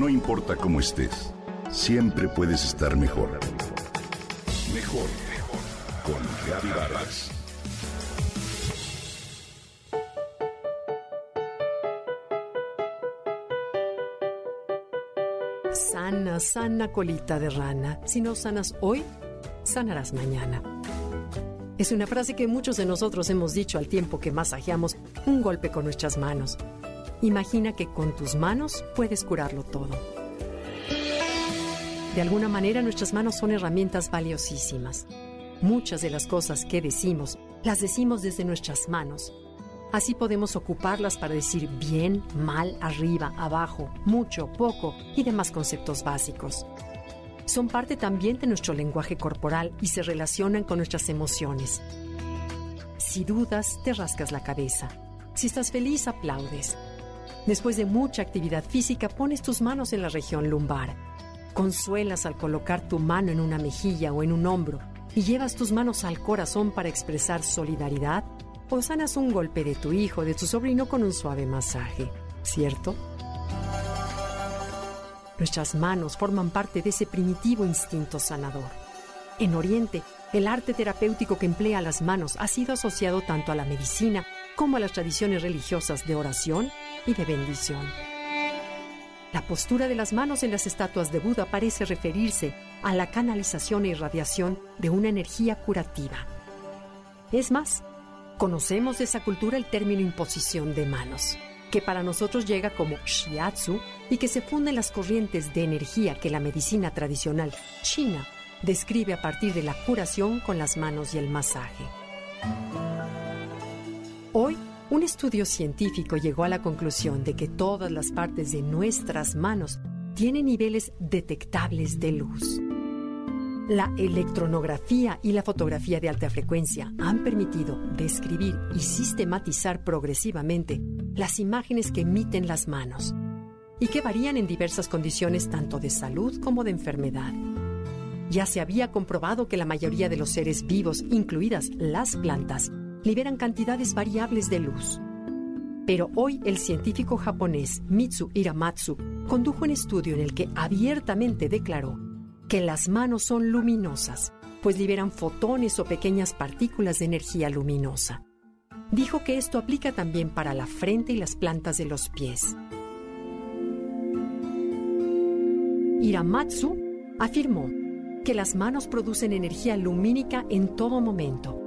No importa cómo estés, siempre puedes estar mejor. Mejor, mejor. Con Vargas. Sana, sana colita de rana. Si no sanas hoy, sanarás mañana. Es una frase que muchos de nosotros hemos dicho al tiempo que masajeamos un golpe con nuestras manos. Imagina que con tus manos puedes curarlo todo. De alguna manera nuestras manos son herramientas valiosísimas. Muchas de las cosas que decimos las decimos desde nuestras manos. Así podemos ocuparlas para decir bien, mal, arriba, abajo, mucho, poco y demás conceptos básicos. Son parte también de nuestro lenguaje corporal y se relacionan con nuestras emociones. Si dudas, te rascas la cabeza. Si estás feliz, aplaudes. Después de mucha actividad física, pones tus manos en la región lumbar. Consuelas al colocar tu mano en una mejilla o en un hombro y llevas tus manos al corazón para expresar solidaridad o sanas un golpe de tu hijo, de tu sobrino con un suave masaje, ¿cierto? Nuestras manos forman parte de ese primitivo instinto sanador. En Oriente, el arte terapéutico que emplea las manos ha sido asociado tanto a la medicina como a las tradiciones religiosas de oración y de bendición. La postura de las manos en las estatuas de Buda parece referirse a la canalización e irradiación de una energía curativa. Es más, conocemos de esa cultura el término imposición de manos, que para nosotros llega como shiatsu y que se funde en las corrientes de energía que la medicina tradicional china describe a partir de la curación con las manos y el masaje. Hoy, un estudio científico llegó a la conclusión de que todas las partes de nuestras manos tienen niveles detectables de luz. La electronografía y la fotografía de alta frecuencia han permitido describir y sistematizar progresivamente las imágenes que emiten las manos y que varían en diversas condiciones tanto de salud como de enfermedad. Ya se había comprobado que la mayoría de los seres vivos, incluidas las plantas, liberan cantidades variables de luz. Pero hoy el científico japonés Mitsu Hiramatsu condujo un estudio en el que abiertamente declaró que las manos son luminosas, pues liberan fotones o pequeñas partículas de energía luminosa. Dijo que esto aplica también para la frente y las plantas de los pies. Hiramatsu afirmó que las manos producen energía lumínica en todo momento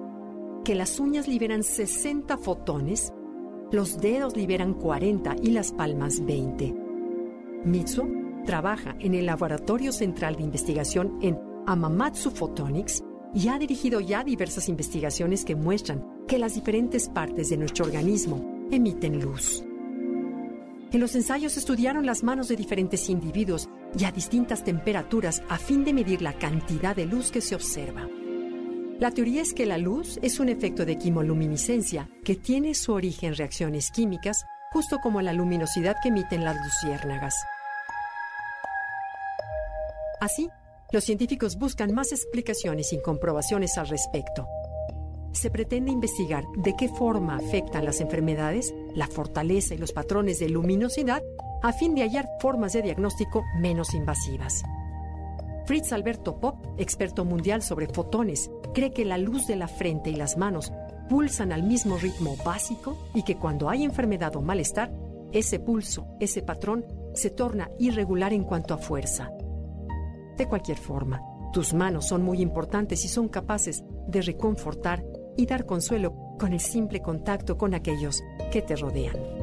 que las uñas liberan 60 fotones, los dedos liberan 40 y las palmas 20. Mitsu trabaja en el Laboratorio Central de Investigación en Amamatsu Photonics y ha dirigido ya diversas investigaciones que muestran que las diferentes partes de nuestro organismo emiten luz. En los ensayos estudiaron las manos de diferentes individuos y a distintas temperaturas a fin de medir la cantidad de luz que se observa. La teoría es que la luz es un efecto de quimoluminiscencia que tiene su origen en reacciones químicas, justo como la luminosidad que emiten las luciérnagas. Así, los científicos buscan más explicaciones y comprobaciones al respecto. Se pretende investigar de qué forma afectan las enfermedades, la fortaleza y los patrones de luminosidad a fin de hallar formas de diagnóstico menos invasivas. Fritz Alberto Pop, experto mundial sobre fotones, cree que la luz de la frente y las manos pulsan al mismo ritmo básico y que cuando hay enfermedad o malestar, ese pulso, ese patrón, se torna irregular en cuanto a fuerza. De cualquier forma, tus manos son muy importantes y son capaces de reconfortar y dar consuelo con el simple contacto con aquellos que te rodean.